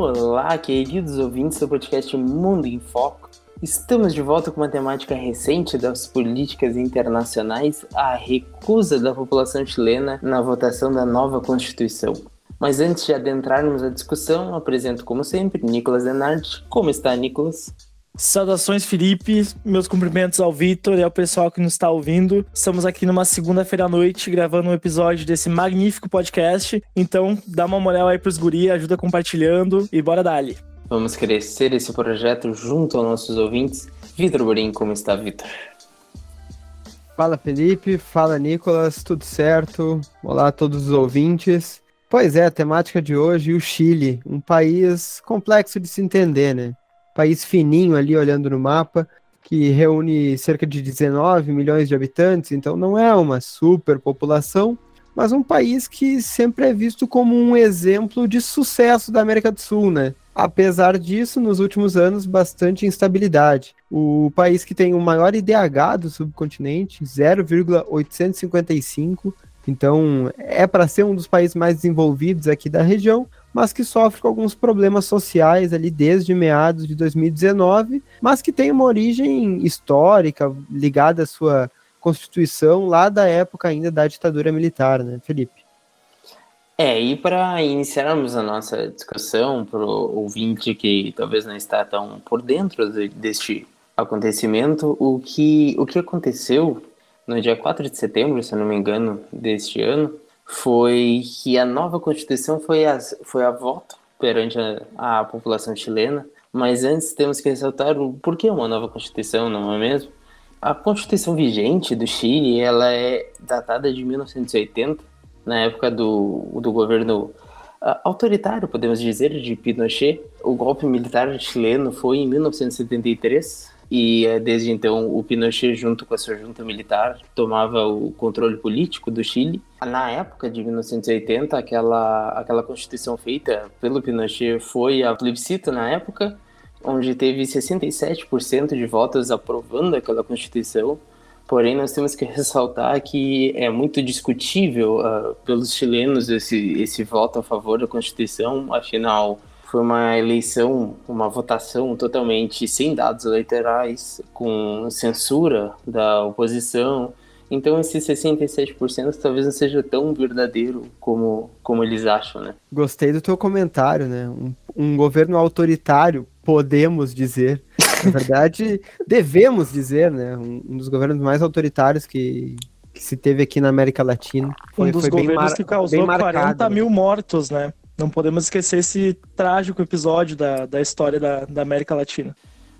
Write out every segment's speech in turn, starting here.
Olá, queridos ouvintes do podcast Mundo em Foco. Estamos de volta com uma temática recente das políticas internacionais, a recusa da população chilena na votação da nova Constituição. Mas antes de adentrarmos a discussão, apresento como sempre Nicolas Denardi. Como está, Nicolas? Saudações, Felipe. Meus cumprimentos ao Vitor e ao pessoal que nos está ouvindo. Estamos aqui numa segunda-feira à noite gravando um episódio desse magnífico podcast. Então, dá uma moral aí pros guri, ajuda compartilhando e bora dali. Vamos crescer esse projeto junto aos nossos ouvintes. Vitor Borim, como está, Vitor? Fala, Felipe. Fala, Nicolas. Tudo certo? Olá a todos os ouvintes. Pois é, a temática de hoje, o Chile, um país complexo de se entender, né? País fininho ali olhando no mapa, que reúne cerca de 19 milhões de habitantes, então não é uma superpopulação, mas um país que sempre é visto como um exemplo de sucesso da América do Sul, né? Apesar disso, nos últimos anos, bastante instabilidade. O país que tem o maior IDH do subcontinente, 0,855, então é para ser um dos países mais desenvolvidos aqui da região, mas que sofre com alguns problemas sociais ali desde meados de 2019, mas que tem uma origem histórica ligada à sua constituição lá da época ainda da ditadura militar, né, Felipe? É, e para iniciarmos a nossa discussão, para o ouvinte que talvez não está tão por dentro de, deste acontecimento, o que, o que aconteceu no dia 4 de setembro, se não me engano, deste ano, foi que a nova Constituição foi a, foi a voto perante a, a população chilena, mas antes temos que ressaltar o porquê uma nova Constituição, não é mesmo? A Constituição vigente do Chile, ela é datada de 1980, na época do, do governo uh, autoritário, podemos dizer, de Pinochet. O golpe militar chileno foi em 1973, e eh, desde então o Pinochet, junto com a sua junta militar, tomava o controle político do Chile. Na época de 1980, aquela, aquela constituição feita pelo Pinochet foi a plebiscito na época, onde teve 67% de votos aprovando aquela constituição. Porém, nós temos que ressaltar que é muito discutível uh, pelos chilenos esse, esse voto a favor da Constituição, afinal, foi uma eleição, uma votação totalmente sem dados eleitorais, com censura da oposição. Então, esse 67% talvez não seja tão verdadeiro como, como eles acham, né? Gostei do teu comentário, né? Um, um governo autoritário, podemos dizer. Na verdade, devemos dizer, né? Um, um, dos governos mais autoritários que, que se teve aqui na América Latina. Foi, um dos governos que causou 40 né? mil mortos, né? Não podemos esquecer esse trágico episódio da, da história da, da América Latina.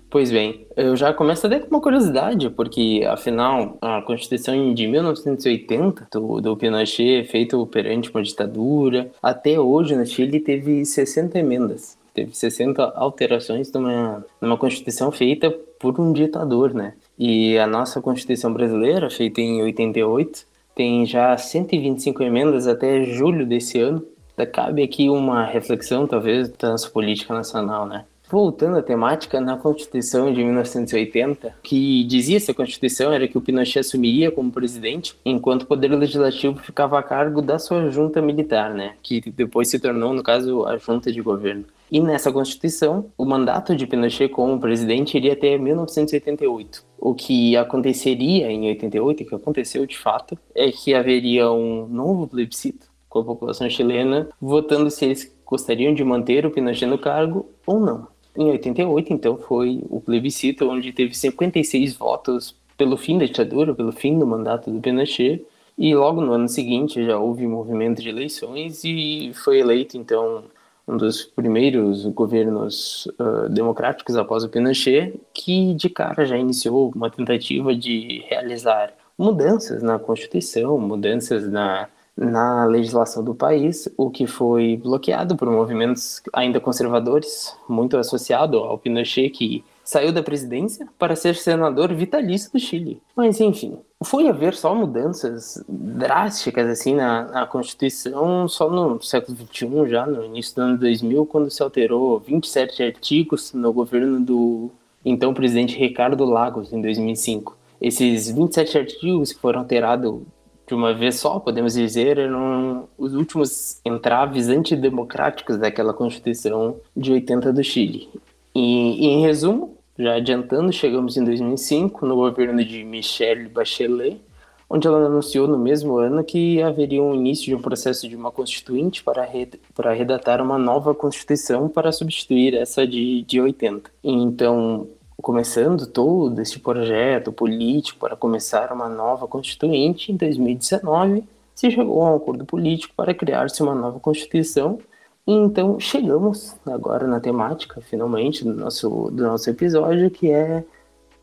Pois bem, eu já começo até com uma curiosidade, porque afinal a Constituição de 1980 do, do Pinochet, feito perante uma ditadura, até hoje no Chile teve 60 emendas, teve 60 alterações numa, numa Constituição feita por um ditador, né? E a nossa Constituição brasileira, feita em 88, tem já 125 emendas até julho desse ano, cabe aqui uma reflexão, talvez, da nossa política nacional, né? Voltando à temática, na Constituição de 1980, que dizia essa Constituição era que o Pinochet assumiria como presidente, enquanto o Poder Legislativo ficava a cargo da sua junta militar, né? Que depois se tornou, no caso, a junta de governo. E nessa Constituição, o mandato de Pinochet como presidente iria até 1988. O que aconteceria em 88, que aconteceu de fato, é que haveria um novo plebiscito com a população chilena, votando se eles gostariam de manter o Pinochet no cargo ou não. Em 88, então, foi o plebiscito onde teve 56 votos pelo fim da ditadura, pelo fim do mandato do Pinochet, e logo no ano seguinte já houve movimento de eleições e foi eleito, então, um dos primeiros governos uh, democráticos após o Pinochet, que de cara já iniciou uma tentativa de realizar mudanças na Constituição, mudanças na na legislação do país, o que foi bloqueado por movimentos ainda conservadores, muito associado ao Pinochet, que saiu da presidência para ser senador vitalício do Chile. Mas enfim, foi haver só mudanças drásticas assim na, na Constituição só no século XXI, já no início do ano 2000, quando se alterou 27 artigos no governo do então presidente Ricardo Lagos, em 2005. Esses 27 artigos que foram alterados de uma vez só, podemos dizer, eram os últimos entraves antidemocráticos daquela Constituição de 80 do Chile. E, e em resumo, já adiantando, chegamos em 2005 no governo de Michelle Bachelet, onde ela anunciou no mesmo ano que haveria um início de um processo de uma constituinte para, re, para redatar uma nova constituição para substituir essa de, de 80. E então, começando todo esse projeto político para começar uma nova constituinte, em 2019 se chegou a um acordo político para criar-se uma nova constituição. E então chegamos agora na temática, finalmente, do nosso, do nosso episódio, que é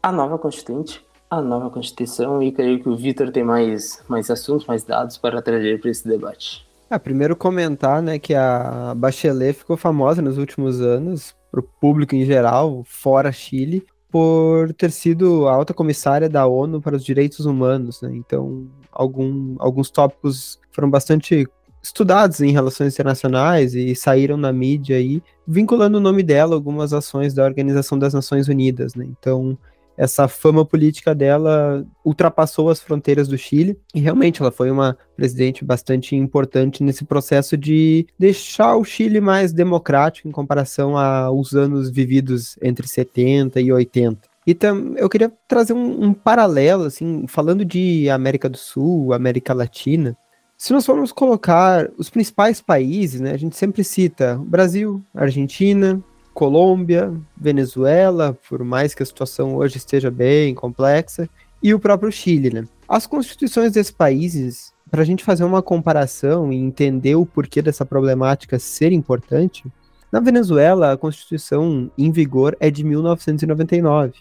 a nova constituinte, a nova constituição, e creio que o Vitor tem mais, mais assuntos, mais dados para trazer para esse debate. É, primeiro comentar né, que a Bachelet ficou famosa nos últimos anos para o público em geral, fora Chile, por ter sido a alta comissária da ONU para os Direitos Humanos. Né? Então, algum, alguns tópicos foram bastante estudados em relações internacionais e saíram na mídia aí, vinculando o nome dela a algumas ações da Organização das Nações Unidas. Né? Então, essa fama política dela ultrapassou as fronteiras do Chile e realmente ela foi uma presidente bastante importante nesse processo de deixar o Chile mais democrático em comparação aos anos vividos entre 70 e 80. E tam, eu queria trazer um, um paralelo, assim, falando de América do Sul, América Latina. Se nós formos colocar os principais países, né, a gente sempre cita Brasil, Argentina, Colômbia, Venezuela, por mais que a situação hoje esteja bem complexa, e o próprio Chile, né? As constituições desses países, para a gente fazer uma comparação e entender o porquê dessa problemática ser importante, na Venezuela a constituição em vigor é de 1999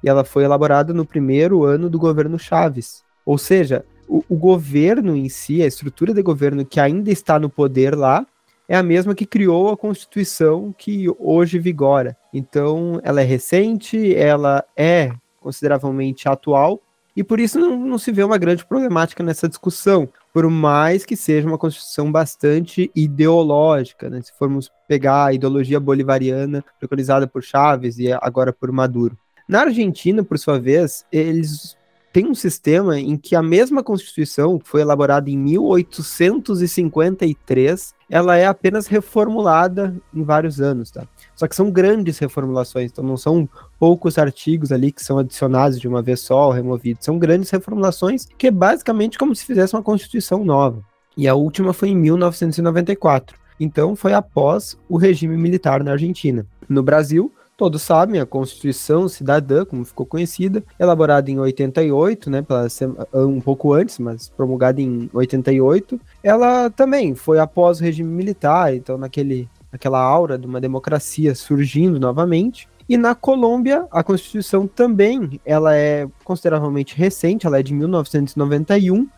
e ela foi elaborada no primeiro ano do governo Chaves. Ou seja, o, o governo em si, a estrutura de governo que ainda está no poder lá, é a mesma que criou a Constituição que hoje vigora. Então, ela é recente, ela é consideravelmente atual, e por isso não, não, se vê uma grande problemática nessa discussão, por mais que seja uma Constituição bastante ideológica, né? se formos pegar a ideologia bolivariana preconizada por Chávez e agora por Maduro. Na Argentina, por sua vez, eles tem um sistema em que a mesma Constituição, que foi elaborada em 1853, ela é apenas reformulada em vários anos, tá? Só que são grandes reformulações, então não são poucos artigos ali que são adicionados de uma vez só ou removidos, são grandes reformulações que é basicamente como se fizesse uma Constituição nova. E a última foi em 1994. Então foi após o regime militar na Argentina. No Brasil, Todos sabem, a Constituição Cidadã, como ficou conhecida, elaborada em 88, né, um pouco antes, mas promulgada em 88, ela também foi após o regime militar, então naquele, naquela aura de uma democracia surgindo novamente. E na Colômbia, a Constituição também, ela é consideravelmente recente, ela é de 1991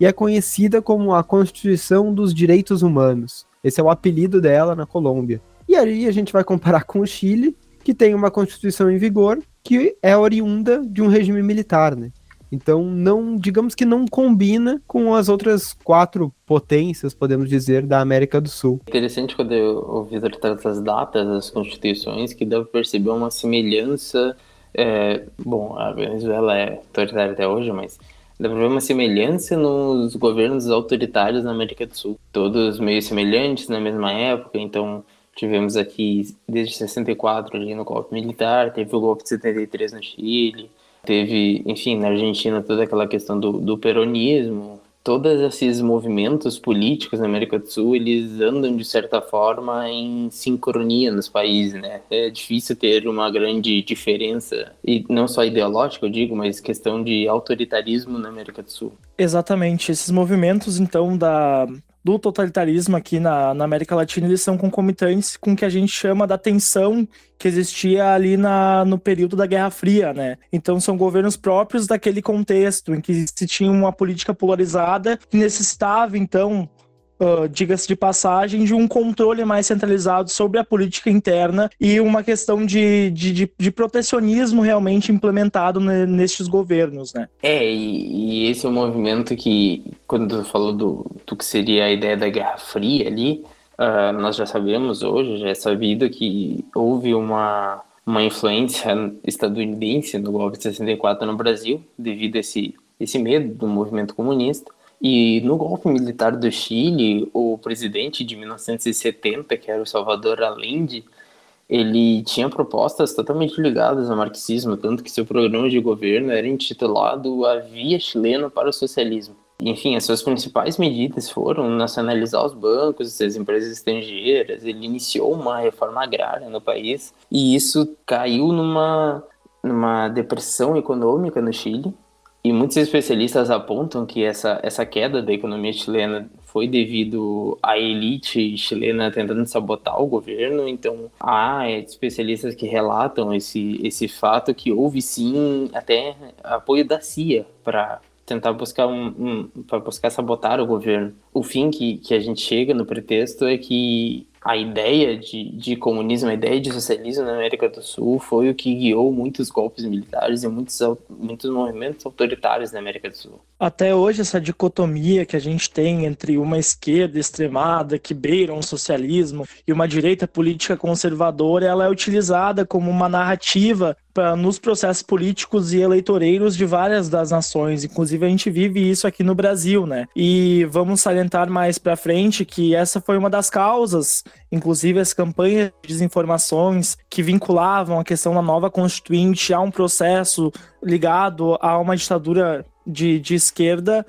e é conhecida como a Constituição dos Direitos Humanos. Esse é o apelido dela na Colômbia. E aí a gente vai comparar com o Chile, que tem uma constituição em vigor que é oriunda de um regime militar, né? Então, não, digamos que não combina com as outras quatro potências, podemos dizer, da América do Sul. Interessante quando o Vitor traz as datas das constituições, que dá para perceber uma semelhança. É, bom, a Venezuela é autoritária até hoje, mas dá para ver uma semelhança nos governos autoritários na América do Sul. Todos meio semelhantes na mesma época, então Tivemos aqui desde 64 ali no golpe militar, teve o golpe de 73 no Chile, teve, enfim, na Argentina toda aquela questão do, do peronismo. Todos esses movimentos políticos na América do Sul, eles andam de certa forma em sincronia nos países, né? É difícil ter uma grande diferença, e não só ideológica, eu digo, mas questão de autoritarismo na América do Sul. Exatamente. Esses movimentos, então, da do totalitarismo aqui na, na, América Latina, eles são concomitantes com o que a gente chama da tensão que existia ali na, no período da Guerra Fria, né? Então são governos próprios daquele contexto em que se tinha uma política polarizada que necessitava, então, uh, diga-se de passagem, de um controle mais centralizado sobre a política interna e uma questão de, de, de, de protecionismo realmente implementado nestes governos, né? É, e, e, esse é um movimento que, quando tu falou do, do que seria a ideia da Guerra Fria ali, uh, nós já sabemos hoje, já é sabido que houve uma uma influência estadunidense no golpe de 64 no Brasil, devido a esse, esse medo do movimento comunista. E no golpe militar do Chile, o presidente de 1970, que era o Salvador Allende, ele tinha propostas totalmente ligadas ao marxismo, tanto que seu programa de governo era intitulado A Via Chilena para o Socialismo. Enfim, as suas principais medidas foram nacionalizar os bancos as empresas estrangeiras. Ele iniciou uma reforma agrária no país e isso caiu numa, numa depressão econômica no Chile. E muitos especialistas apontam que essa, essa queda da economia chilena foi devido à elite chilena tentando sabotar o governo. Então, há especialistas que relatam esse, esse fato que houve sim até apoio da CIA para tentar buscar um, um para buscar sabotar o governo. O fim que, que a gente chega no pretexto é que a ideia de, de comunismo, a ideia de socialismo na América do Sul foi o que guiou muitos golpes militares e muitos, muitos movimentos autoritários na América do Sul. Até hoje, essa dicotomia que a gente tem entre uma esquerda extremada que beira um socialismo e uma direita política conservadora, ela é utilizada como uma narrativa pra, nos processos políticos e eleitoreiros de várias das nações. Inclusive, a gente vive isso aqui no Brasil, né? E vamos salientar mais para frente que essa foi uma das causas inclusive as campanhas de desinformações que vinculavam a questão da nova constituinte a um processo ligado a uma ditadura de, de esquerda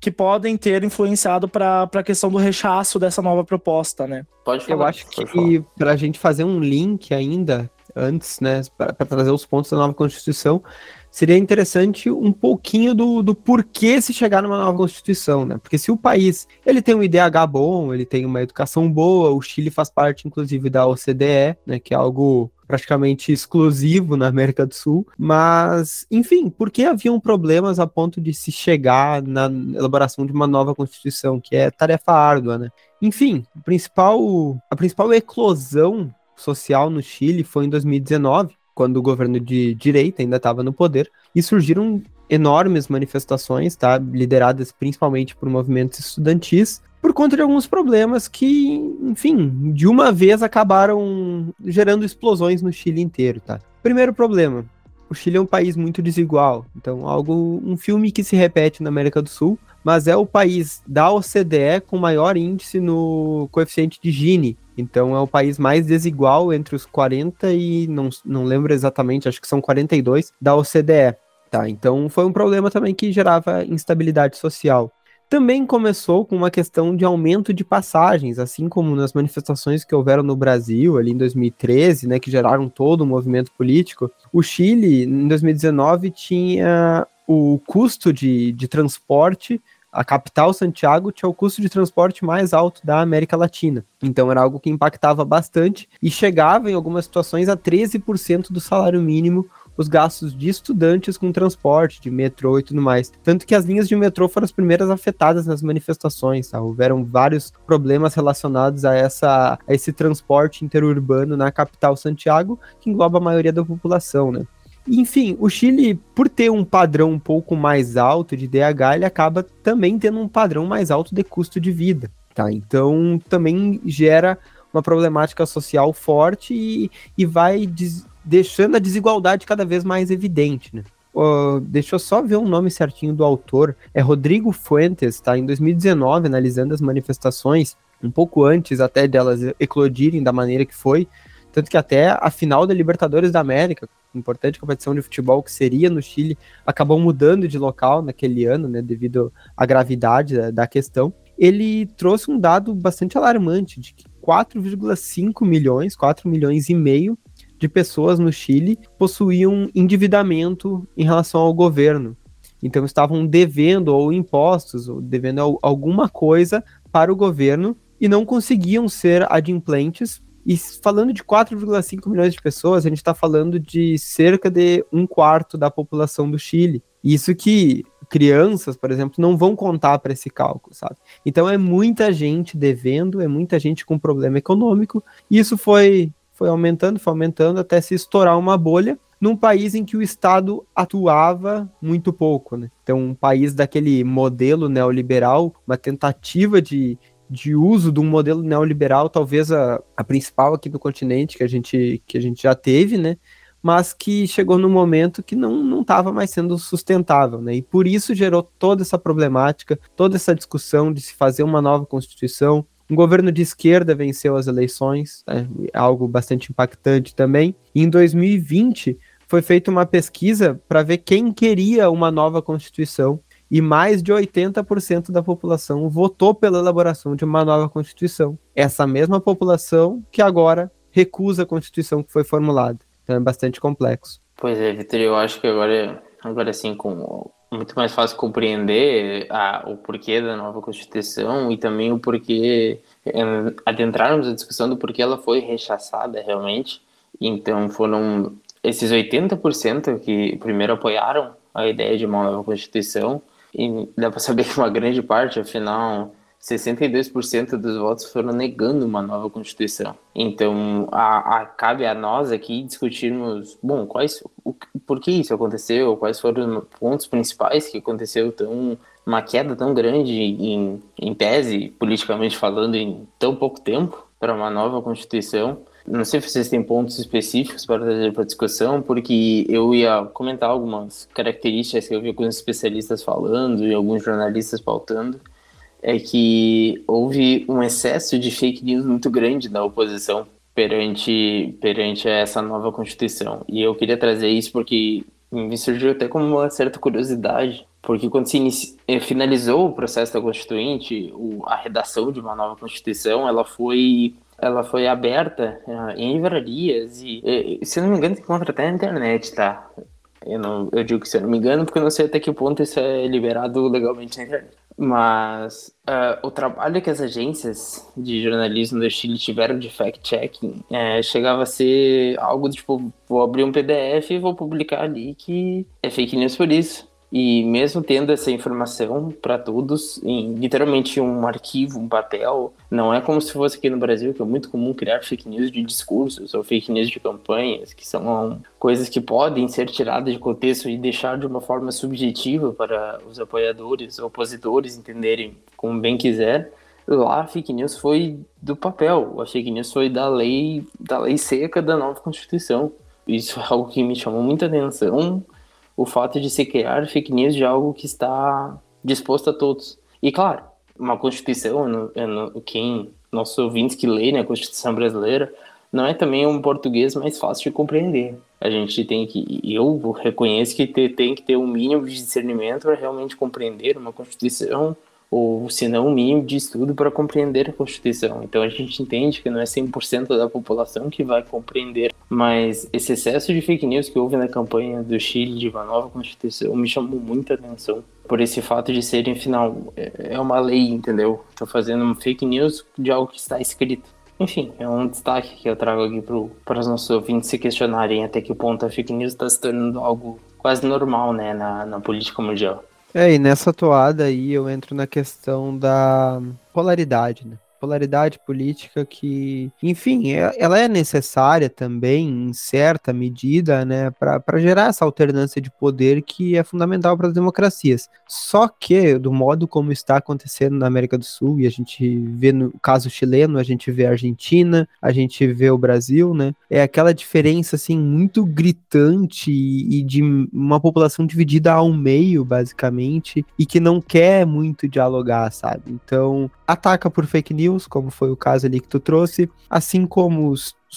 que podem ter influenciado para a questão do rechaço dessa nova proposta, né? Pode falar. Eu acho que para a gente fazer um link ainda antes, né, para trazer os pontos da nova Constituição, seria interessante um pouquinho do, do porquê se chegar numa nova Constituição, né? Porque se o país ele tem um IDH bom, ele tem uma educação boa, o Chile faz parte, inclusive, da OCDE, né, que é algo praticamente exclusivo na América do Sul, mas, enfim, por que haviam problemas a ponto de se chegar na elaboração de uma nova Constituição, que é tarefa árdua, né? Enfim, principal, a principal eclosão social no Chile foi em 2019, quando o governo de direita ainda estava no poder, e surgiram enormes manifestações, tá, lideradas principalmente por movimentos estudantis, por conta de alguns problemas que, enfim, de uma vez acabaram gerando explosões no Chile inteiro, tá? Primeiro problema, o Chile é um país muito desigual, então algo um filme que se repete na América do Sul, mas é o país da OCDE com maior índice no coeficiente de Gini, então é o país mais desigual entre os 40 e não, não lembro exatamente, acho que são 42 da OCDE. Tá, então foi um problema também que gerava instabilidade social. Também começou com uma questão de aumento de passagens, assim como nas manifestações que houveram no Brasil ali em 2013, né, que geraram todo o um movimento político. O Chile, em 2019, tinha o custo de, de transporte a capital Santiago tinha o custo de transporte mais alto da América Latina. Então era algo que impactava bastante e chegava em algumas situações a 13% do salário mínimo os gastos de estudantes com transporte, de metrô e tudo mais. Tanto que as linhas de metrô foram as primeiras afetadas nas manifestações, tá? Houveram vários problemas relacionados a, essa, a esse transporte interurbano na capital Santiago, que engloba a maioria da população, né? Enfim, o Chile, por ter um padrão um pouco mais alto de DH, ele acaba também tendo um padrão mais alto de custo de vida, tá? Então, também gera uma problemática social forte e, e vai deixando a desigualdade cada vez mais evidente, né? Uh, deixa eu só ver o nome certinho do autor. É Rodrigo Fuentes, tá? Em 2019, analisando as manifestações, um pouco antes até delas eclodirem da maneira que foi, tanto que até a final da Libertadores da América, importante competição de futebol que seria no Chile, acabou mudando de local naquele ano, né, devido à gravidade da, da questão. Ele trouxe um dado bastante alarmante de que 4,5 milhões, 4 milhões e meio de pessoas no Chile possuíam endividamento em relação ao governo. Então estavam devendo ou impostos, ou devendo alguma coisa para o governo e não conseguiam ser adimplentes e falando de 4,5 milhões de pessoas, a gente está falando de cerca de um quarto da população do Chile. Isso que crianças, por exemplo, não vão contar para esse cálculo, sabe? Então é muita gente devendo, é muita gente com problema econômico, e isso foi, foi aumentando, foi aumentando até se estourar uma bolha num país em que o Estado atuava muito pouco, né? Então, um país daquele modelo neoliberal, uma tentativa de, de uso de um modelo neoliberal, talvez a, a principal aqui no continente que a gente, que a gente já teve, né? mas que chegou num momento que não estava mais sendo sustentável, né? E por isso gerou toda essa problemática, toda essa discussão de se fazer uma nova constituição. Um governo de esquerda venceu as eleições, né? algo bastante impactante também. E em 2020 foi feita uma pesquisa para ver quem queria uma nova constituição e mais de 80% da população votou pela elaboração de uma nova Constituição. Essa mesma população que agora recusa a Constituição que foi formulada. Então é bastante complexo. Pois é, Vitor, eu acho que agora, agora sim, com muito mais fácil compreender a, o porquê da nova Constituição e também o porquê, é, adentrarmos a discussão do porquê ela foi rechaçada realmente. Então foram esses 80% que primeiro apoiaram a ideia de uma nova Constituição e dá para saber que uma grande parte, afinal, 62% dos votos foram negando uma nova Constituição. Então, a, a, cabe a nós aqui discutirmos, bom, quais, o, por que isso aconteceu, quais foram os pontos principais que aconteceu tão uma queda tão grande em, em tese, politicamente falando, em tão pouco tempo para uma nova Constituição. Não sei se vocês têm pontos específicos para trazer para discussão, porque eu ia comentar algumas características que eu vi alguns especialistas falando e alguns jornalistas pautando, é que houve um excesso de fake news muito grande da oposição perante, perante essa nova Constituição. E eu queria trazer isso porque me surgiu até como uma certa curiosidade, porque quando se inici... Eh, finalizou o processo da Constituinte, a redação de uma nova Constituição, ela foi ela foi aberta uh, em livrarias e, e, se não me engano, se encontra até na internet, tá? Eu, não, eu digo que se eu não me engano, porque eu não sei até que ponto isso é liberado legalmente na internet. Mas uh, o trabalho que as agências de jornalismo do Chile tiveram de fact-checking é, chegava a ser algo tipo: vou abrir um PDF e vou publicar ali que é fake news por isso. E mesmo tendo essa informação para todos, em literalmente um arquivo, um papel, não é como se fosse aqui no Brasil, que é muito comum criar fake news de discursos ou fake news de campanhas, que são coisas que podem ser tiradas de contexto e deixar de uma forma subjetiva para os apoiadores, opositores entenderem como bem quiser. Lá a fake news foi do papel, a fake news foi da lei, da lei seca da nova Constituição. Isso é algo que me chamou muita atenção o fato de se criar fake news de algo que está disposto a todos. E claro, uma Constituição, no, no, quem nossos ouvintes que leem né, a Constituição brasileira, não é também um português mais fácil de compreender. A gente tem que, eu reconheço que tem que ter um mínimo de discernimento para realmente compreender uma Constituição ou se não o mínimo de estudo para compreender a Constituição. Então a gente entende que não é 100% da população que vai compreender, mas esse excesso de fake news que houve na campanha do Chile de uma nova Constituição me chamou muita atenção por esse fato de serem, final, é, é uma lei, entendeu? Estou fazendo um fake news de algo que está escrito. Enfim, é um destaque que eu trago aqui para os nossos ouvintes se questionarem até que ponto a fake news está se tornando algo quase normal né, na, na política mundial. É, e nessa toada aí eu entro na questão da polaridade, né? Polaridade política que, enfim, é, ela é necessária também, em certa medida, né, para gerar essa alternância de poder que é fundamental para as democracias. Só que, do modo como está acontecendo na América do Sul, e a gente vê no caso chileno, a gente vê a Argentina, a gente vê o Brasil, né, é aquela diferença, assim, muito gritante e, e de uma população dividida ao meio, basicamente, e que não quer muito dialogar, sabe? Então, ataca por fake news, como foi o caso ali que tu trouxe, assim como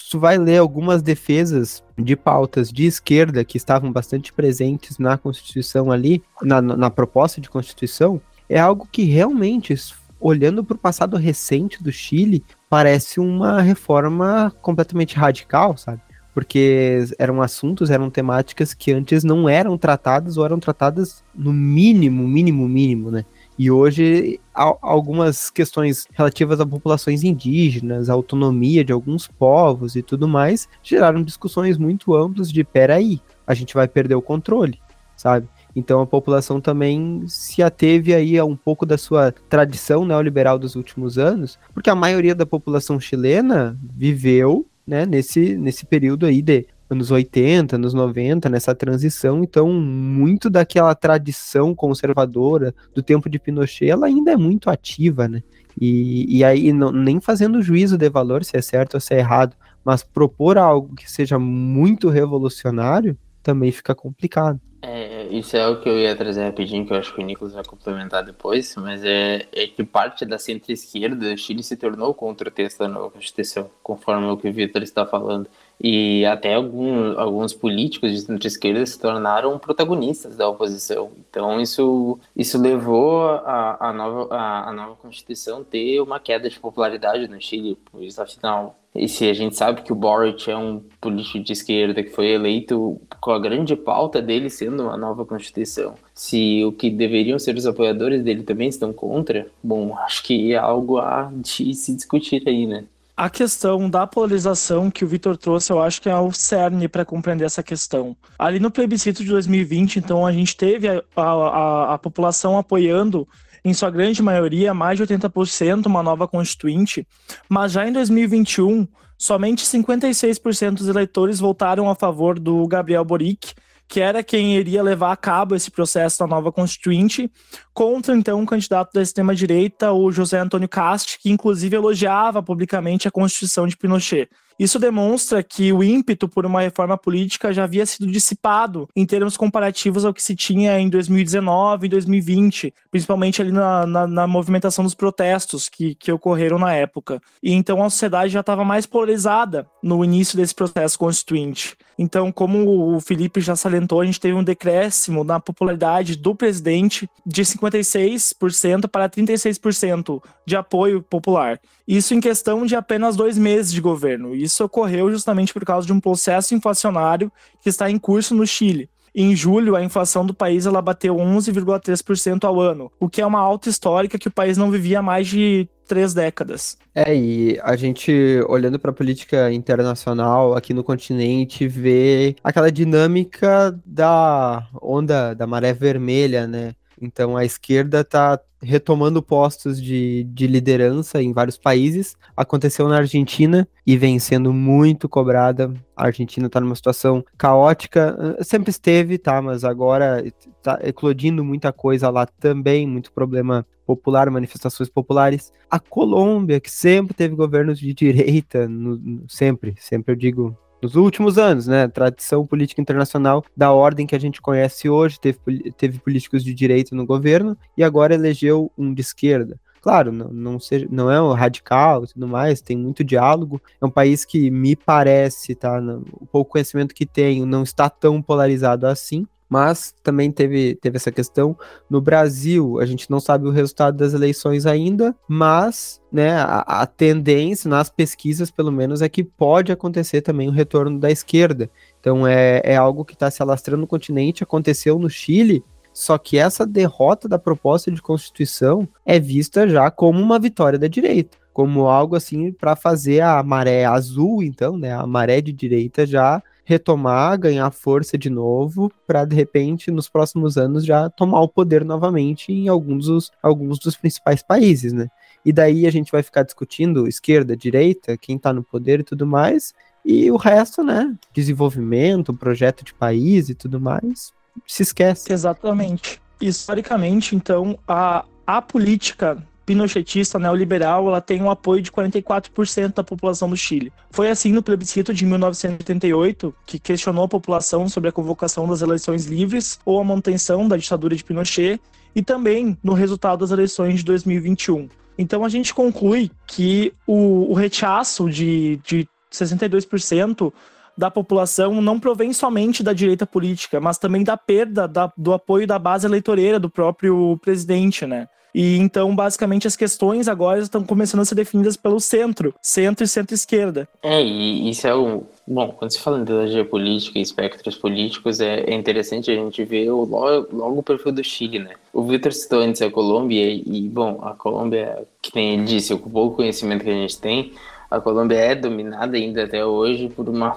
tu vai ler algumas defesas de pautas de esquerda que estavam bastante presentes na Constituição ali, na, na proposta de Constituição, é algo que realmente, olhando para o passado recente do Chile, parece uma reforma completamente radical, sabe? Porque eram assuntos, eram temáticas que antes não eram tratadas ou eram tratadas no mínimo, mínimo, mínimo, né? E hoje, algumas questões relativas a populações indígenas, a autonomia de alguns povos e tudo mais, geraram discussões muito amplas de: peraí, a gente vai perder o controle, sabe? Então a população também se ateve aí a um pouco da sua tradição neoliberal dos últimos anos, porque a maioria da população chilena viveu né, nesse, nesse período aí de anos 80, anos 90, nessa transição, então muito daquela tradição conservadora do tempo de Pinochet, ela ainda é muito ativa, né? E, e aí, não, nem fazendo juízo de valor se é certo ou se é errado, mas propor algo que seja muito revolucionário também fica complicado. É, isso é o que eu ia trazer rapidinho, que eu acho que o Nicolas vai complementar depois, mas é, é que parte da centro-esquerda, Chile se tornou contra o texto da nova Constituição, conforme o que o Vitor está falando. E até alguns, alguns políticos de centro-esquerda se tornaram protagonistas da oposição. Então isso, isso levou a, a, nova, a, a nova Constituição ter uma queda de popularidade no Chile, pois afinal e se a gente sabe que o Boric é um político de esquerda que foi eleito com a grande pauta dele sendo uma nova Constituição, se o que deveriam ser os apoiadores dele também estão contra, bom, acho que é algo a de se discutir aí, né? A questão da polarização que o Vitor trouxe, eu acho que é o cerne para compreender essa questão. Ali no plebiscito de 2020, então, a gente teve a, a, a população apoiando em sua grande maioria, mais de 80%, uma nova constituinte, mas já em 2021, somente 56% dos eleitores votaram a favor do Gabriel Boric, que era quem iria levar a cabo esse processo da nova constituinte, contra então o candidato da extrema-direita, o José Antônio Cast, que inclusive elogiava publicamente a Constituição de Pinochet. Isso demonstra que o ímpeto por uma reforma política já havia sido dissipado em termos comparativos ao que se tinha em 2019 e 2020, principalmente ali na, na, na movimentação dos protestos que, que ocorreram na época. E então a sociedade já estava mais polarizada no início desse processo constituinte. Então, como o Felipe já salientou, a gente teve um decréscimo na popularidade do presidente de 56% para 36% de apoio popular. Isso em questão de apenas dois meses de governo. Isso ocorreu justamente por causa de um processo inflacionário que está em curso no Chile. Em julho, a inflação do país ela bateu 11,3% ao ano, o que é uma alta histórica que o país não vivia há mais de três décadas. É, e a gente, olhando para a política internacional aqui no continente, vê aquela dinâmica da onda da maré vermelha, né? Então a esquerda está retomando postos de, de liderança em vários países. Aconteceu na Argentina e vem sendo muito cobrada. A Argentina está numa situação caótica, sempre esteve, tá? Mas agora está eclodindo muita coisa lá também, muito problema popular, manifestações populares. A Colômbia, que sempre teve governos de direita, no, no, sempre, sempre eu digo nos últimos anos, né? Tradição política internacional da ordem que a gente conhece hoje, teve, teve políticos de direita no governo e agora elegeu um de esquerda. Claro, não, não, seja, não é um radical e tudo mais, tem muito diálogo. É um país que me parece, tá? O pouco conhecimento que tenho, não está tão polarizado assim mas também teve, teve essa questão. No Brasil, a gente não sabe o resultado das eleições ainda, mas né, a, a tendência nas pesquisas, pelo menos, é que pode acontecer também o retorno da esquerda. Então é, é algo que está se alastrando no continente, aconteceu no Chile, só que essa derrota da proposta de constituição é vista já como uma vitória da direita, como algo assim para fazer a maré azul, então, né, a maré de direita já retomar, ganhar força de novo, para de repente nos próximos anos já tomar o poder novamente em alguns dos, alguns dos principais países, né? E daí a gente vai ficar discutindo esquerda, direita, quem está no poder e tudo mais, e o resto, né? Desenvolvimento, projeto de país e tudo mais, se esquece. Exatamente. Historicamente, então, a, a política pinochetista neoliberal, ela tem um apoio de 44% da população do Chile. Foi assim no plebiscito de 1988, que questionou a população sobre a convocação das eleições livres ou a manutenção da ditadura de Pinochet, e também no resultado das eleições de 2021. Então a gente conclui que o, o rechaço de, de 62% da população não provém somente da direita política, mas também da perda da, do apoio da base eleitoreira do próprio presidente, né? E então, basicamente, as questões agora estão começando a ser definidas pelo centro, centro e centro-esquerda. É, e isso é o. Bom, quando se fala em ideologia política e espectros políticos, é, é interessante a gente ver o, logo, logo o perfil do Chile, né? O Victor citou antes a Colômbia, e, bom, a Colômbia, que nem ele disse, o pouco conhecimento que a gente tem, a Colômbia é dominada ainda até hoje por uma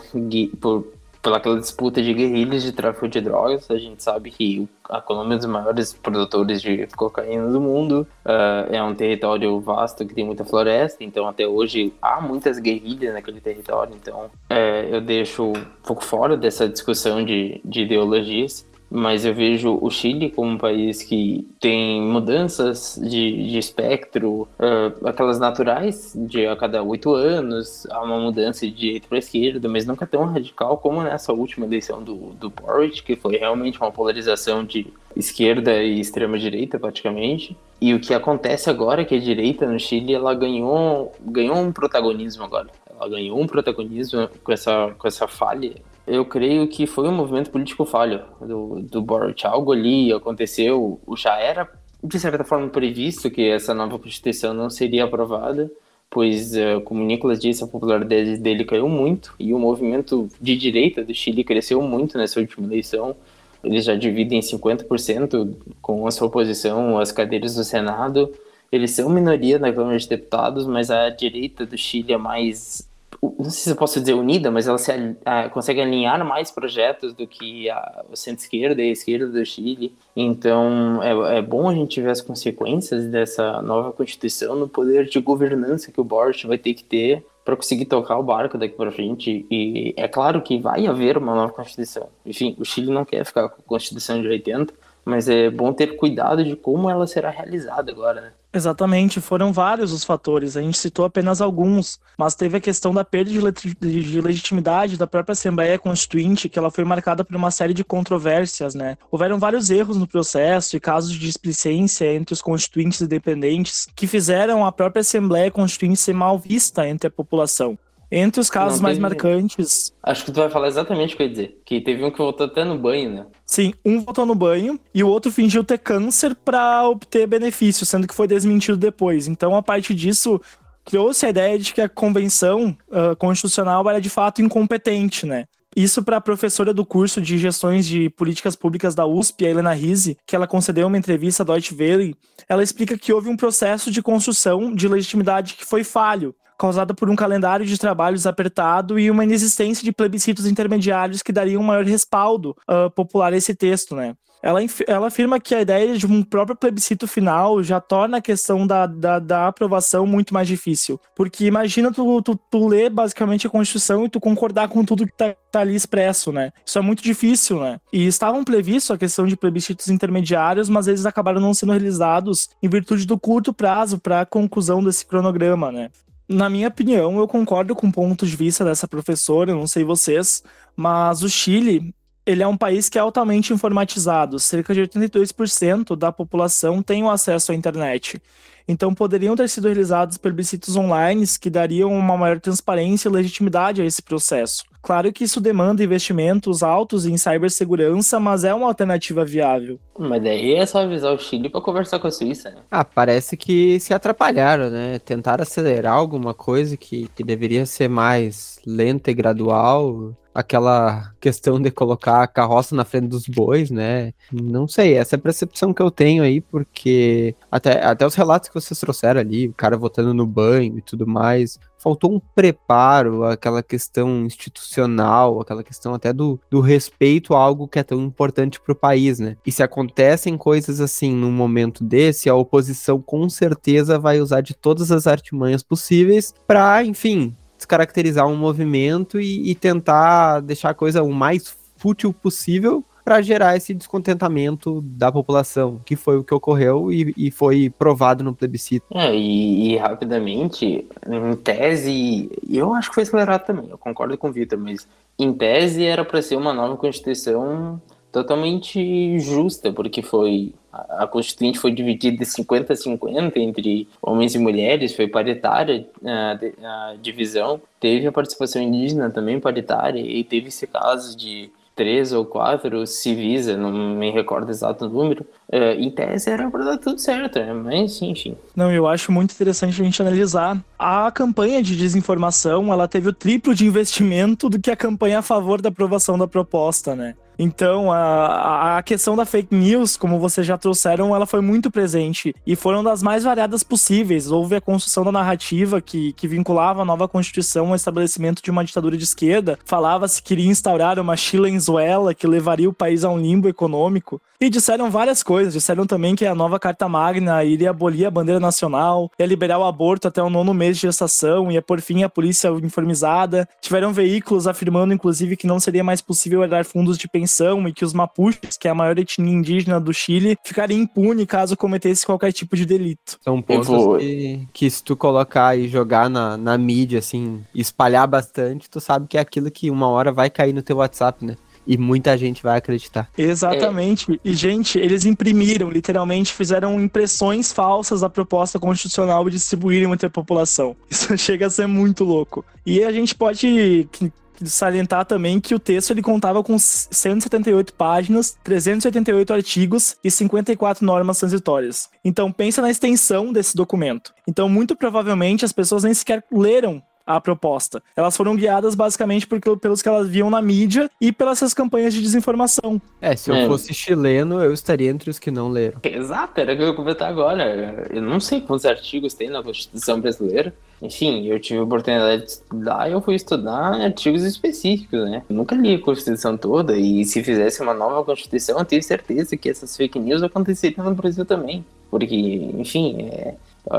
por pelaquela disputa de guerrilhas de tráfico de drogas. A gente sabe que a Colômbia é um dos maiores produtores de cocaína do mundo. Uh, é um território vasto que tem muita floresta, então até hoje há muitas guerrilhas naquele território. Então é, eu deixo um pouco fora dessa discussão de, de ideologias. Mas eu vejo o Chile como um país que tem mudanças de, de espectro, uh, aquelas naturais, de a cada oito anos há uma mudança de direita para esquerda, mas nunca tão radical como nessa última eleição do, do Boric, que foi realmente uma polarização de esquerda e extrema direita praticamente. E o que acontece agora é que a direita no Chile ela ganhou, ganhou um protagonismo agora. Ela ganhou um protagonismo com essa, com essa falha eu creio que foi um movimento político falho do, do Boric. Algo ali aconteceu, já era de certa forma previsto que essa nova Constituição não seria aprovada, pois, eh, como o Nicolas disse, a popularidade dele caiu muito e o movimento de direita do Chile cresceu muito nessa última eleição. Eles já dividem 50% com a sua oposição às cadeiras do Senado. Eles são minoria na Câmara de Deputados, mas a direita do Chile é mais não sei se eu posso dizer unida, mas ela se, a, consegue alinhar mais projetos do que a, o centro-esquerda e a esquerda do Chile. Então, é, é, bom a gente ver as consequências dessa nova Constituição no poder de governança que o Boric vai ter que ter para conseguir tocar o barco daqui para frente. E é claro que vai haver uma nova Constituição. Enfim, o Chile não quer ficar com a Constituição de 80, mas é bom ter cuidado de como ela será realizada agora, né? Exatamente, foram vários os fatores, a gente citou apenas alguns, mas teve a questão da perda de legitimidade da própria Assembleia Constituinte, que ela foi marcada por uma série de controvérsias, né? Houveram vários erros no processo e casos de displicência entre os constituintes independentes que fizeram a própria Assembleia Constituinte ser mal vista entre a população. Entre os casos mais marcantes. Acho que tu vai falar exatamente o que eu ia dizer. Que teve um que voltou até no banho, né? Sim, um voltou no banho e o outro fingiu ter câncer para obter benefício, sendo que foi desmentido depois. Então, a partir disso, criou-se a ideia de que a convenção uh, constitucional era de fato incompetente, né? Isso para a professora do curso de Gestões de Políticas Públicas da USP, a Helena Rise, que ela concedeu uma entrevista à Deutsche Welle, ela explica que houve um processo de construção de legitimidade que foi falho, causada por um calendário de trabalhos apertado e uma inexistência de plebiscitos intermediários que dariam um maior respaldo uh, popular a esse texto, né? Ela, ela afirma que a ideia de um próprio plebiscito final já torna a questão da, da, da aprovação muito mais difícil. Porque imagina tu, tu, tu, ler basicamente a Constituição e tu concordar com tudo que tá, tá ali expresso, né? Isso é muito difícil, né? E estavam previstos a questão de plebiscitos intermediários, mas eles acabaram não sendo realizados em virtude do curto prazo para a conclusão desse cronograma, né? Na minha opinião, eu concordo com o ponto de vista dessa professora, não sei vocês, mas o Chile, ele é um país que é altamente informatizado. Cerca de 82% da população tem o acesso à internet. Então poderiam ter sido realizados plebiscitos online que dariam uma maior transparência e legitimidade a esse processo. Claro que isso demanda investimentos altos em cibersegurança, mas é uma alternativa viável. Mas daí é só avisar o Chile para conversar com a Suíça, né? Ah, parece que se atrapalharam, né? Tentaram acelerar alguma coisa que, que deveria ser mais lenta e gradual aquela questão de colocar a carroça na frente dos bois, né? Não sei, essa é a percepção que eu tenho aí, porque até, até os relatos que vocês trouxeram ali, o cara votando no banho e tudo mais, faltou um preparo, aquela questão institucional, aquela questão até do, do respeito a algo que é tão importante para o país, né? E se acontecem coisas assim num momento desse, a oposição com certeza vai usar de todas as artimanhas possíveis para, enfim, descaracterizar um movimento e, e tentar deixar a coisa o mais fútil possível para gerar esse descontentamento da população, que foi o que ocorreu e, e foi provado no plebiscito. É, e, e, rapidamente, em tese, eu acho que foi acelerado também, eu concordo com o Vitor, mas em tese era para ser uma nova constituição totalmente justa, porque foi a Constituinte foi dividida de 50 a 50 entre homens e mulheres, foi paritária a, a divisão, teve a participação indígena também paritária e teve esse caso de três ou quatro civis, eu não me recordo exato o número, uh, em tese era para dar tudo certo, né? mas enfim. Não, eu acho muito interessante a gente analisar. A campanha de desinformação, ela teve o triplo de investimento do que a campanha a favor da aprovação da proposta, né? Então, a, a questão da fake news, como vocês já trouxeram, ela foi muito presente e foram das mais variadas possíveis. Houve a construção da narrativa que, que vinculava a nova Constituição ao estabelecimento de uma ditadura de esquerda. Falava-se que queria instaurar uma Chilenzuela que levaria o país a um limbo econômico. E disseram várias coisas. Disseram também que a nova Carta Magna iria abolir a bandeira nacional, ia liberar o aborto até o nono mês de gestação, ia por fim a polícia uniformizada. Tiveram veículos afirmando, inclusive, que não seria mais possível herdar fundos de pensão detenção e que os mapuches, que é a maior etnia indígena do Chile, ficariam impunes caso cometesse qualquer tipo de delito. São pontos vou... que, que se tu colocar e jogar na, na mídia, assim, espalhar bastante, tu sabe que é aquilo que uma hora vai cair no teu WhatsApp, né? e muita gente vai acreditar. Exatamente. É. E, gente, eles imprimiram, literalmente, fizeram impressões falsas da proposta constitucional e distribuíram entre a população. Isso chega a ser muito louco. E a gente pode salientar também que o texto ele contava com 178 páginas, 388 artigos e 54 normas transitórias. Então pensa na extensão desse documento. Então muito provavelmente as pessoas nem sequer leram a proposta. Elas foram guiadas basicamente por, pelos que elas viam na mídia e pelas suas campanhas de desinformação. É, se eu é. fosse chileno, eu estaria entre os que não leram. Exato, era o que eu ia comentar agora. Eu não sei quantos artigos tem na Constituição brasileira. Enfim, eu tive a oportunidade de estudar e eu fui estudar artigos específicos, né? Eu nunca li a Constituição toda e se fizesse uma nova Constituição, eu tenho certeza que essas fake news aconteceriam no Brasil também. Porque, enfim, é,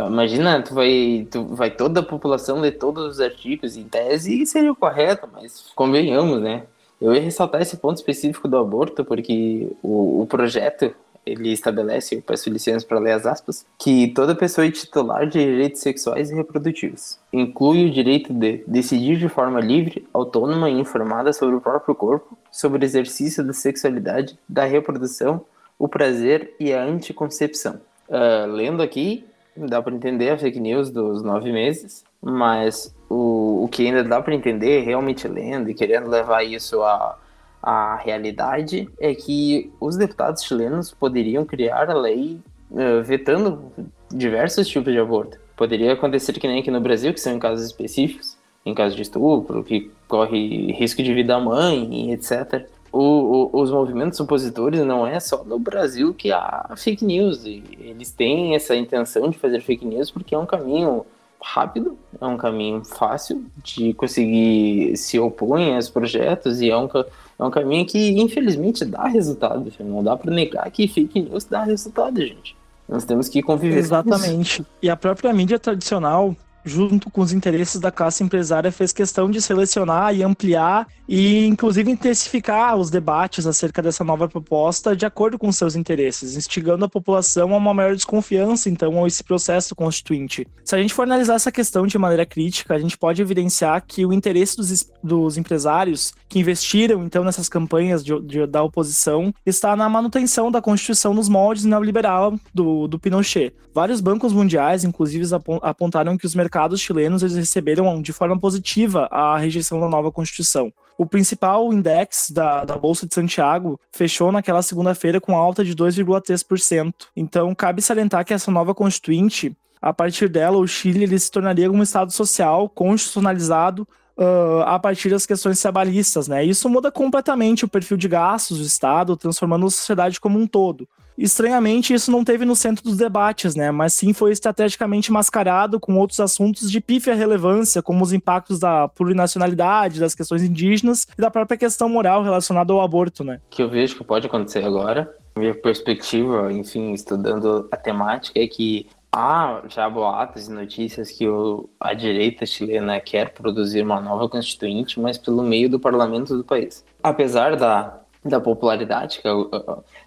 Imagina, tu vai, tu vai toda a população ler todos os artigos, em tese seria o correto, mas convenhamos, né? Eu ia ressaltar esse ponto específico do aborto, porque o, o projeto, ele estabelece, eu peço licença para ler as aspas, que toda pessoa é titular de direitos sexuais e reprodutivos. Inclui o direito de decidir de forma livre, autônoma e informada sobre o próprio corpo, sobre o exercício da sexualidade, da reprodução, o prazer e a anticoncepção. Uh, lendo aqui, dá para entender a fake news dos nove meses, mas o, o que ainda dá para entender, realmente lendo e querendo levar isso à, à realidade, é que os deputados chilenos poderiam criar a lei uh, vetando diversos tipos de aborto. Poderia acontecer que nem aqui no Brasil, que são em casos específicos, em caso de estupro, que corre risco de vida à mãe, etc o, o, os movimentos opositores não é só no Brasil que há fake news. eles têm essa intenção de fazer fake news porque é um caminho rápido, é um caminho fácil de conseguir se opor a esses projetos e é um, é um caminho que infelizmente dá resultado. Não dá para negar que fake news dá resultado, gente. Nós temos que conviver. Exatamente. E a própria mídia tradicional junto com os interesses da classe empresária, fez questão de selecionar e ampliar e, inclusive, intensificar os debates acerca dessa nova proposta de acordo com seus interesses, instigando a população a uma maior desconfiança, então, a esse processo constituinte. Se a gente for analisar essa questão de maneira crítica, a gente pode evidenciar que o interesse dos, dos empresários que investiram, então, nessas campanhas de, de, da oposição está na manutenção da Constituição nos moldes neoliberal do, do Pinochet. Vários bancos mundiais, inclusive, apontaram que os mercados mercados chilenos eles receberam de forma positiva a rejeição da nova Constituição. O principal index da, da Bolsa de Santiago fechou naquela segunda-feira com alta de 2,3%. Então, cabe salientar que essa nova Constituinte, a partir dela, o Chile ele se tornaria um Estado social constitucionalizado Uh, a partir das questões trabalhistas, né? Isso muda completamente o perfil de gastos do Estado, transformando a sociedade como um todo. Estranhamente, isso não teve no centro dos debates, né? Mas sim foi estrategicamente mascarado com outros assuntos de pífia relevância, como os impactos da plurinacionalidade, das questões indígenas e da própria questão moral relacionada ao aborto, né? Que eu vejo que pode acontecer agora, minha perspectiva, enfim, estudando a temática, é que há já boatos e notícias que o, a direita chilena quer produzir uma nova constituinte, mas pelo meio do parlamento do país. Apesar da da popularidade, que é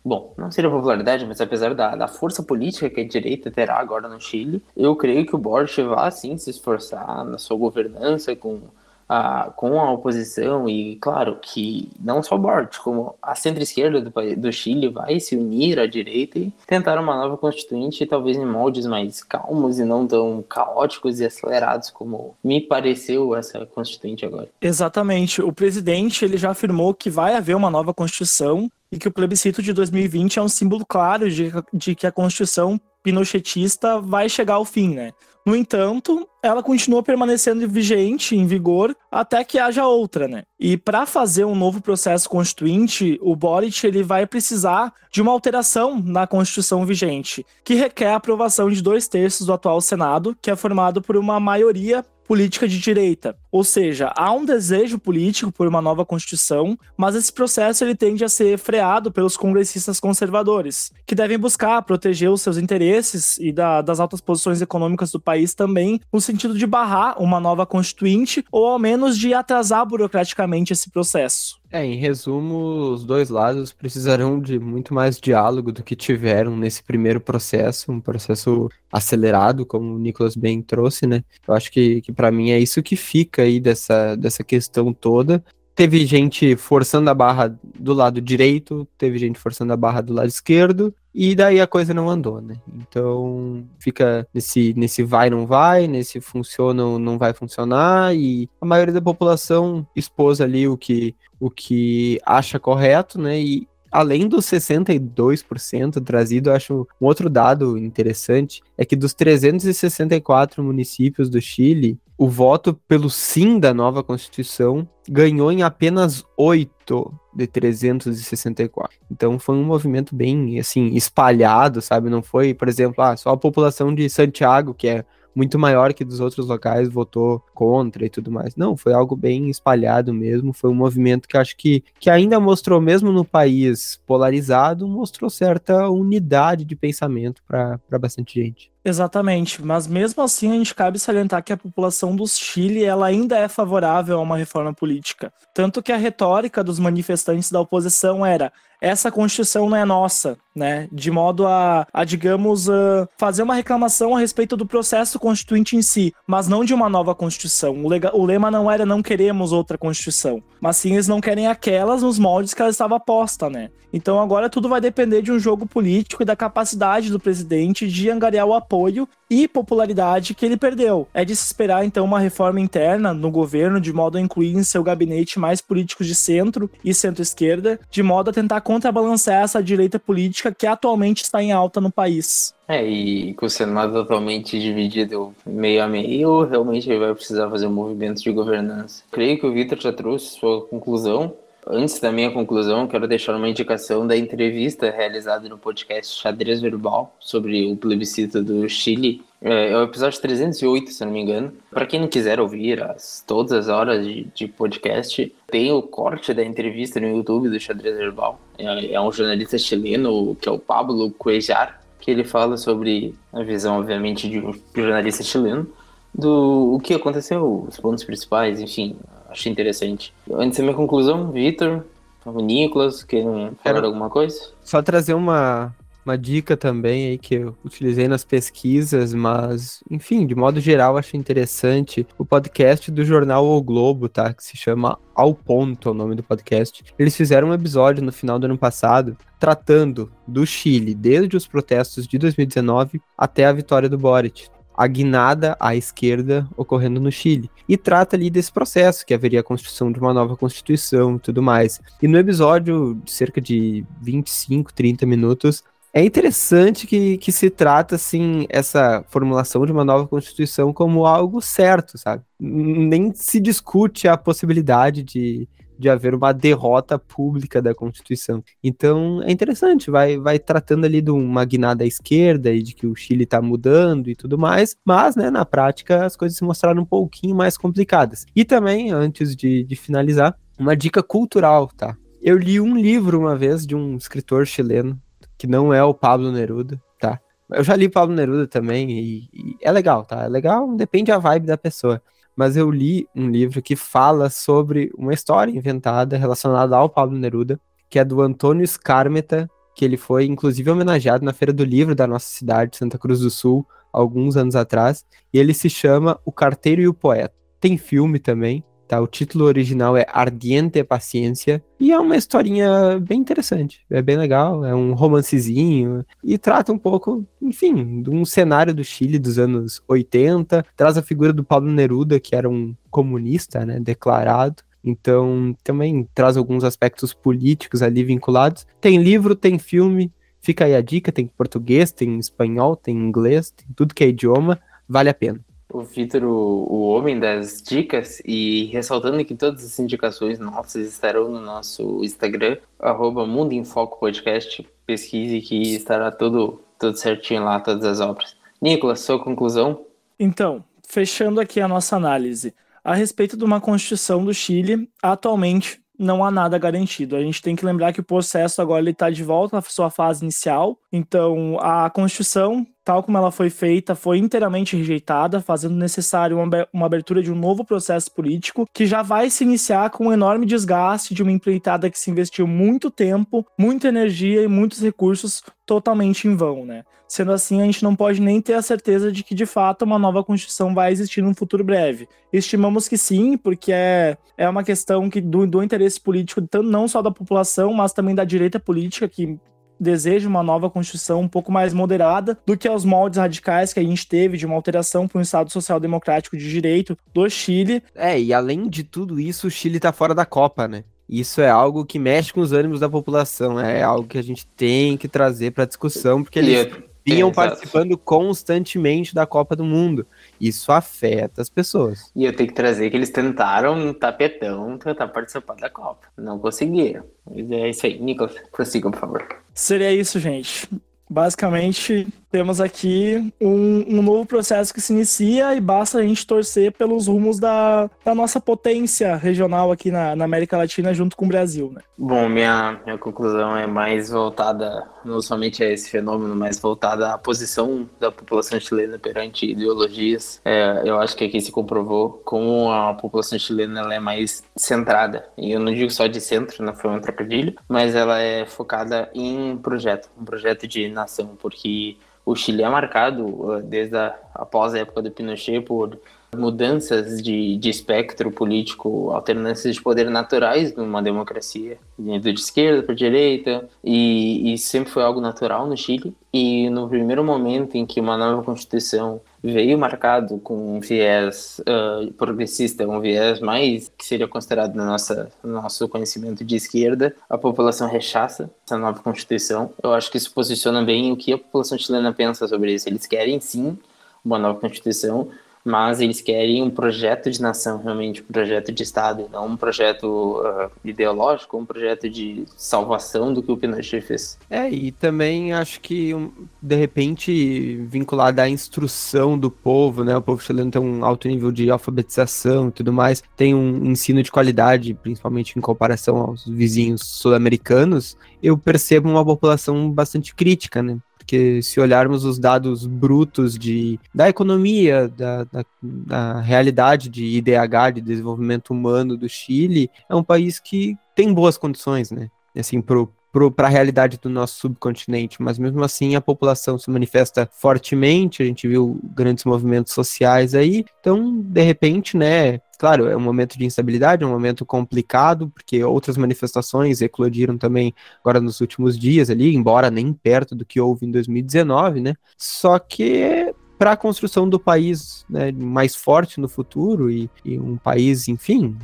bom, não seria popularidade, mas apesar da, da força política que a direita terá agora no Chile, eu creio que o Boric vai sim se esforçar na sua governança com a, com a oposição e claro que não só Bort, como a centro-esquerda do, do Chile vai se unir à direita e tentar uma nova constituinte, talvez em moldes mais calmos e não tão caóticos e acelerados como me pareceu essa constituinte agora. Exatamente. O presidente ele já afirmou que vai haver uma nova constituição e que o plebiscito de 2020 é um símbolo claro de, de que a constituição pinochetista vai chegar ao fim, né? No entanto, ela continua permanecendo vigente, em vigor, até que haja outra, né? E para fazer um novo processo constituinte, o Boric ele vai precisar de uma alteração na Constituição vigente, que requer a aprovação de dois terços do atual Senado, que é formado por uma maioria política de direita. Ou seja, há um desejo político por uma nova constituição, mas esse processo ele tende a ser freado pelos congressistas conservadores, que devem buscar proteger os seus interesses e da, das altas posições econômicas do país também, no sentido de barrar uma nova constituinte ou ao menos de atrasar burocraticamente esse processo. É, em resumo, os dois lados precisarão de muito mais diálogo do que tiveram nesse primeiro processo, um processo acelerado, como o Nicolas bem trouxe, né? Eu acho que, que para mim é isso que fica aí dessa, dessa questão toda. Teve gente forçando a barra do lado direito, teve gente forçando a barra do lado esquerdo, e daí a coisa não andou, né? Então fica nesse, nesse vai, não vai, nesse funciona não vai funcionar, e a maioria da população expôs ali o que, o que acha correto, né? E além dos 62% trazido, acho um outro dado interessante é que dos 364 municípios do Chile, o voto pelo sim da nova Constituição ganhou em apenas 8 de 364. Então foi um movimento bem assim espalhado, sabe? Não foi, por exemplo, ah, só a população de Santiago, que é muito maior que dos outros locais votou contra e tudo mais. Não, foi algo bem espalhado mesmo. Foi um movimento que acho que, que ainda mostrou, mesmo no país polarizado, mostrou certa unidade de pensamento para bastante gente. Exatamente, mas mesmo assim a gente cabe salientar que a população do Chile ela ainda é favorável a uma reforma política. Tanto que a retórica dos manifestantes da oposição era essa Constituição não é nossa, né? De modo a, a digamos, uh, fazer uma reclamação a respeito do processo constituinte em si, mas não de uma nova Constituição. O, lega, o lema não era não queremos outra Constituição, mas sim eles não querem aquelas nos moldes que ela estava posta, né? Então agora tudo vai depender de um jogo político e da capacidade do presidente de angariar o apoio e popularidade que ele perdeu. É de se esperar então uma reforma interna no governo de modo a incluir em seu gabinete mais políticos de centro e centro-esquerda, de modo a tentar contrabalancear essa direita política que atualmente está em alta no país. É, e com o Senado totalmente dividido meio a meio, realmente ele vai precisar fazer um movimento de governança. Creio que o Vitor já trouxe sua conclusão, Antes da minha conclusão, quero deixar uma indicação da entrevista realizada no podcast Xadrez Verbal sobre o plebiscito do Chile. É, é o episódio 308, se não me engano. Para quem não quiser ouvir as, todas as horas de, de, podcast, tem o corte da entrevista no YouTube do Xadrez Verbal. É, é um jornalista chileno, que é o Pablo Cuejar, que ele fala sobre a visão, obviamente, de um jornalista chileno do o que aconteceu, os pontos principais, enfim, achei interessante. Antes da minha conclusão, Vitor, o Nicolas, querem falar alguma coisa? Só trazer uma, uma dica também aí que eu utilizei nas pesquisas, mas, enfim, de modo geral, acho interessante o podcast do jornal O Globo, tá? Que se chama Ao Ponto, é o nome do podcast. Eles fizeram um episódio no final do ano passado tratando do Chile, desde os protestos de 2019 até a vitória do Boric a guinada à esquerda ocorrendo no Chile. E trata ali desse processo, que haveria a construção de uma nova constituição e tudo mais. E no episódio, de cerca de 25, 30 minutos, é interessante que, que se trata, assim, essa formulação de uma nova Constituição como algo certo, sabe? Nem se discute a possibilidade de, de haver uma derrota pública da Constituição. Então é interessante, vai, vai tratando ali de uma guinada à esquerda e de que o Chile está mudando e tudo mais, mas né, na prática as coisas se mostraram um pouquinho mais complicadas. E também, antes de, de finalizar, uma dica cultural, tá? Eu li um livro uma vez de um escritor chileno, que não é o Pablo Neruda, tá? Eu já li Pablo Neruda também e, e é legal, tá? É legal, depende da vibe da pessoa mas eu li um livro que fala sobre uma história inventada relacionada ao Pablo Neruda, que é do Antônio Scarmeta, que ele foi inclusive homenageado na Feira do Livro da nossa cidade, Santa Cruz do Sul, alguns anos atrás, e ele se chama O Carteiro e o Poeta. Tem filme também, Tá? O título original é Ardiente Paciência e é uma historinha bem interessante. É bem legal, é um romancezinho e trata um pouco, enfim, de um cenário do Chile dos anos 80. Traz a figura do Pablo Neruda, que era um comunista, né, declarado. Então, também traz alguns aspectos políticos ali vinculados. Tem livro, tem filme, fica aí a dica: tem português, tem espanhol, tem inglês, tem tudo que é idioma, vale a pena o Vitor, o, o homem das dicas, e ressaltando que todas as indicações nossas estarão no nosso Instagram, arroba Mundo em Foco Podcast. Pesquise que estará tudo, tudo certinho lá, todas as obras. Nicolas, sua conclusão? Então, fechando aqui a nossa análise. A respeito de uma Constituição do Chile, atualmente não há nada garantido. A gente tem que lembrar que o processo agora está de volta à sua fase inicial. Então, a Constituição tal como ela foi feita, foi inteiramente rejeitada, fazendo necessário uma abertura de um novo processo político que já vai se iniciar com um enorme desgaste de uma empreitada que se investiu muito tempo, muita energia e muitos recursos totalmente em vão, né? Sendo assim, a gente não pode nem ter a certeza de que de fato uma nova Constituição vai existir num futuro breve. Estimamos que sim, porque é, é uma questão que do, do interesse político, não só da população, mas também da direita política, que deseja uma nova Constituição um pouco mais moderada do que os moldes radicais que a gente teve de uma alteração para um Estado social-democrático de direito do Chile. É, e além de tudo isso, o Chile está fora da Copa, né? Isso é algo que mexe com os ânimos da população, é algo que a gente tem que trazer para discussão, porque eles vinham é, participando constantemente da Copa do Mundo. Isso afeta as pessoas. E eu tenho que trazer que eles tentaram no tapetão tentar participar da Copa. Não conseguiram. Mas é isso aí. Nicolas, prossigam, por favor. Seria isso, gente. Basicamente, temos aqui um, um, novo processo que se inicia e basta a gente torcer pelos rumos da, da nossa potência regional aqui na, na, América Latina junto com o Brasil. Né? Bom, minha, minha conclusão é mais voltada não somente a esse fenômeno, mas voltada à posição da população chilena perante ideologias. É, eu acho que aqui se comprovou como a população chilena ela é mais centrada. E eu não digo só de centro, não foi um trocadilho, mas ela é focada em projeto, um projeto de nação, porque o Chile é marcado uh, desde a, após a época do Pinochet por mudanças de, de espectro político, alternâncias de poder naturais numa democracia, indo de esquerda para direita, e, e sempre foi algo natural no Chile. E no primeiro momento em que uma nova constituição veio marcado com um viés uh, progressista, um viés mais que seria considerado no nossa, no nosso conhecimento de esquerda, a população rechaça essa nova constituição. Eu acho que isso posiciona bem o que a população chilena pensa sobre isso. Eles querem sim uma nova constituição, mas eles querem um projeto de nação, realmente, um projeto de Estado, não um projeto uh, ideológico, um projeto de salvação do que o Pinochet fez. É, e também acho que, de repente, vinculado à instrução do povo, né? O povo chileno tem um alto nível de alfabetização e tudo mais, tem um ensino de qualidade, principalmente em comparação aos vizinhos sul-americanos, eu percebo uma população bastante crítica, né? Porque se olharmos os dados brutos de, da economia, da, da, da realidade de IDH, de desenvolvimento humano do Chile, é um país que tem boas condições, né? Assim, pro, para a realidade do nosso subcontinente, mas mesmo assim a população se manifesta fortemente, a gente viu grandes movimentos sociais aí, então, de repente, né, Claro, é um momento de instabilidade, é um momento complicado, porque outras manifestações eclodiram também agora nos últimos dias ali, embora nem perto do que houve em 2019, né? Só que para a construção do país né, mais forte no futuro e, e, um país, enfim,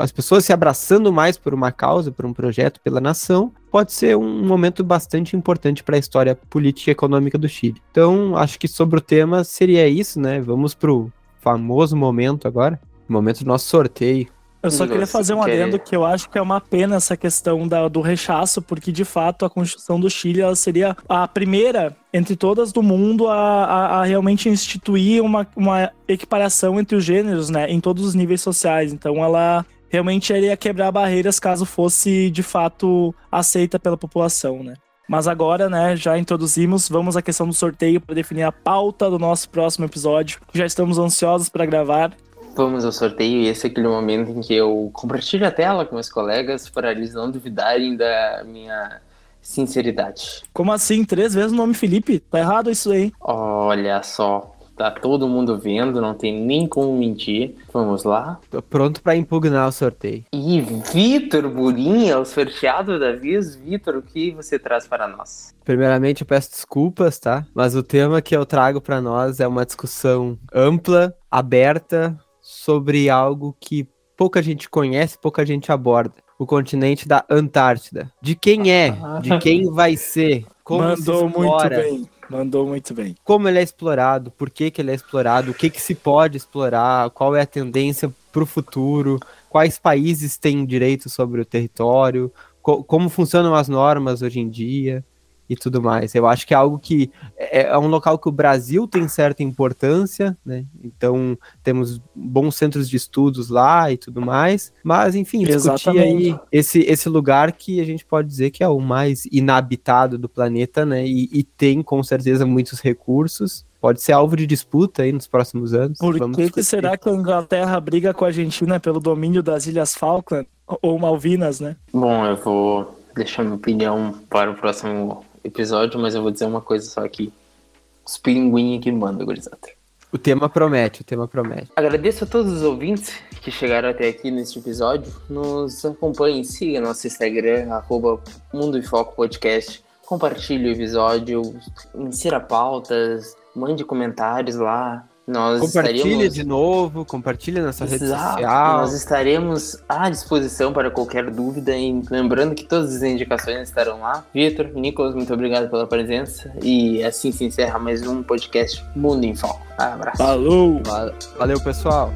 as pessoas se abraçando mais por uma causa, por um projeto, pela nação, pode ser um momento bastante importante para a história política e econômica do Chile. Então, acho que sobre o tema seria isso, né? Vamos para o famoso momento agora momento do nosso sorteio. Eu só queria fazer um adendo que eu acho que é uma pena essa questão da, do rechaço, porque de fato a Constituição do Chile ela seria a primeira entre todas do mundo a, a, a, realmente instituir uma, uma equiparação entre os gêneros, né, em todos os níveis sociais. Então ela realmente iria quebrar barreiras caso fosse de fato aceita pela população, né. Mas agora, né, já introduzimos, vamos à questão do sorteio para definir a pauta do nosso próximo episódio. Já estamos ansiosos para gravar. Vamos ao sorteio e esse é aquele momento em que eu compartilho a tela com meus colegas para eles não duvidarem da minha sinceridade. Como assim? Três vezes o nome Felipe? Tá errado isso aí. Olha só. Tá todo mundo vendo, não tem nem como mentir. Vamos lá. Tô pronto para impugnar o sorteio. E Vitor Burinha, o sorteado da vez. Vitor, o que você traz para nós? Primeiramente, eu peço desculpas, tá? Mas o tema que eu trago para nós é uma discussão ampla, aberta, sobre algo que pouca gente conhece, pouca gente aborda. O continente da Antártida. De quem é? De quem vai ser? Como Mandou muito bem. Mandou muito bem. Como ele é explorado? Por que, que ele é explorado? O que, que se pode explorar? Qual é a tendência para o futuro? Quais países têm direito sobre o território? Co como funcionam as normas hoje em dia? E tudo mais. Eu acho que é algo que é, é um local que o Brasil tem certa importância, né? Então temos bons centros de estudos lá e tudo mais. Mas enfim, discutir aí esse, esse lugar que a gente pode dizer que é o mais inabitado do planeta, né? E, e tem com certeza muitos recursos pode ser alvo de disputa aí nos próximos anos. Por que, que será que a Inglaterra briga com a Argentina pelo domínio das Ilhas Falkland ou Malvinas, né? Bom, eu vou deixar minha opinião para o próximo episódio, mas eu vou dizer uma coisa só aqui. Os pinguins que mandam, gurizada. O tema promete, o tema promete. Agradeço a todos os ouvintes que chegaram até aqui neste episódio. Nos acompanhem, siga nosso Instagram, arroba Mundo e Foco Podcast. Compartilhe o episódio, insira pautas, mande comentários lá. Nós compartilhe estaremos... de novo, compartilhe nessa Exato. rede social. Nós estaremos à disposição para qualquer dúvida e lembrando que todas as indicações estarão lá. Vitor, Nicolas, muito obrigado pela presença e assim se encerra mais um podcast Mundo em Foco. Abraço. Falou! Valeu, pessoal!